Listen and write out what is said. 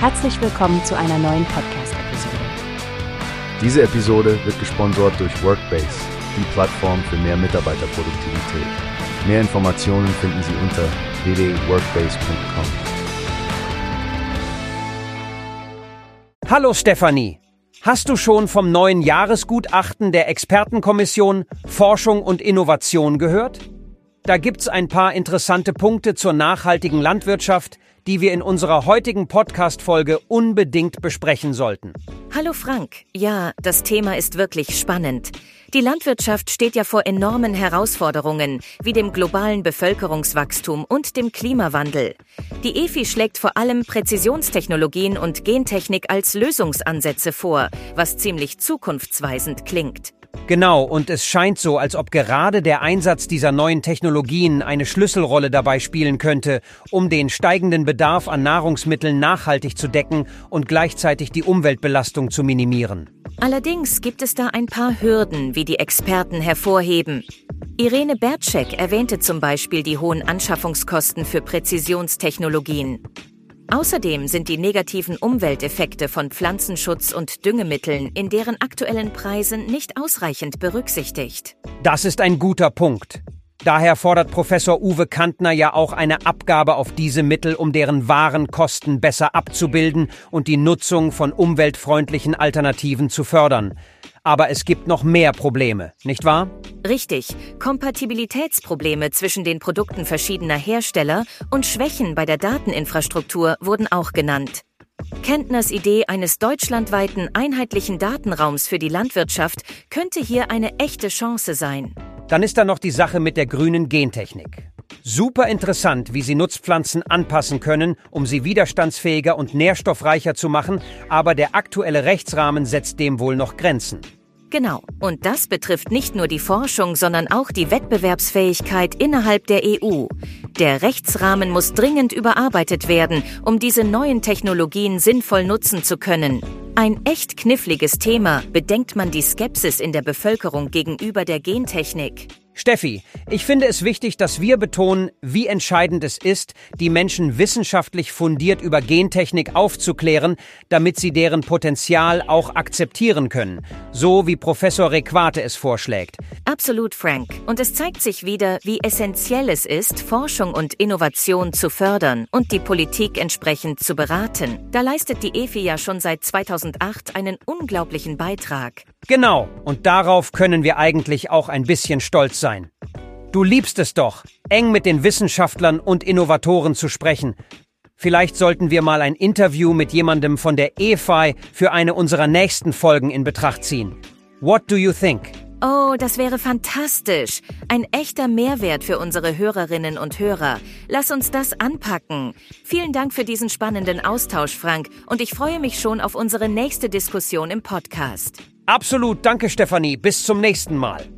Herzlich willkommen zu einer neuen Podcast-Episode. Diese Episode wird gesponsert durch Workbase, die Plattform für mehr Mitarbeiterproduktivität. Mehr Informationen finden Sie unter www.workbase.com. Hallo Stefanie. Hast du schon vom neuen Jahresgutachten der Expertenkommission Forschung und Innovation gehört? Da gibt's ein paar interessante Punkte zur nachhaltigen Landwirtschaft, die wir in unserer heutigen Podcast-Folge unbedingt besprechen sollten. Hallo Frank. Ja, das Thema ist wirklich spannend. Die Landwirtschaft steht ja vor enormen Herausforderungen, wie dem globalen Bevölkerungswachstum und dem Klimawandel. Die EFI schlägt vor allem Präzisionstechnologien und Gentechnik als Lösungsansätze vor, was ziemlich zukunftsweisend klingt. Genau, und es scheint so, als ob gerade der Einsatz dieser neuen Technologien eine Schlüsselrolle dabei spielen könnte, um den steigenden Bedarf an Nahrungsmitteln nachhaltig zu decken und gleichzeitig die Umweltbelastung zu minimieren. Allerdings gibt es da ein paar Hürden, wie die Experten hervorheben. Irene Bertschek erwähnte zum Beispiel die hohen Anschaffungskosten für Präzisionstechnologien. Außerdem sind die negativen Umwelteffekte von Pflanzenschutz und Düngemitteln in deren aktuellen Preisen nicht ausreichend berücksichtigt. Das ist ein guter Punkt. Daher fordert Professor Uwe Kantner ja auch eine Abgabe auf diese Mittel, um deren wahren Kosten besser abzubilden und die Nutzung von umweltfreundlichen Alternativen zu fördern. Aber es gibt noch mehr Probleme, nicht wahr? Richtig, Kompatibilitätsprobleme zwischen den Produkten verschiedener Hersteller und Schwächen bei der Dateninfrastruktur wurden auch genannt. Kentners Idee eines deutschlandweiten einheitlichen Datenraums für die Landwirtschaft könnte hier eine echte Chance sein. Dann ist da noch die Sache mit der grünen Gentechnik. Super interessant, wie sie Nutzpflanzen anpassen können, um sie widerstandsfähiger und nährstoffreicher zu machen, aber der aktuelle Rechtsrahmen setzt dem wohl noch Grenzen. Genau. Und das betrifft nicht nur die Forschung, sondern auch die Wettbewerbsfähigkeit innerhalb der EU. Der Rechtsrahmen muss dringend überarbeitet werden, um diese neuen Technologien sinnvoll nutzen zu können. Ein echt kniffliges Thema, bedenkt man die Skepsis in der Bevölkerung gegenüber der Gentechnik. Steffi, ich finde es wichtig, dass wir betonen, wie entscheidend es ist, die Menschen wissenschaftlich fundiert über Gentechnik aufzuklären, damit sie deren Potenzial auch akzeptieren können, so wie Professor Requate es vorschlägt. Absolut, Frank. Und es zeigt sich wieder, wie essentiell es ist, Forschung und Innovation zu fördern und die Politik entsprechend zu beraten. Da leistet die EFI ja schon seit 2008 einen unglaublichen Beitrag. Genau, und darauf können wir eigentlich auch ein bisschen stolz sein. Du liebst es doch, eng mit den Wissenschaftlern und Innovatoren zu sprechen. Vielleicht sollten wir mal ein Interview mit jemandem von der EFI für eine unserer nächsten Folgen in Betracht ziehen. What do you think? Oh, das wäre fantastisch. Ein echter Mehrwert für unsere Hörerinnen und Hörer. Lass uns das anpacken. Vielen Dank für diesen spannenden Austausch, Frank, und ich freue mich schon auf unsere nächste Diskussion im Podcast. Absolut, danke Stefanie. Bis zum nächsten Mal.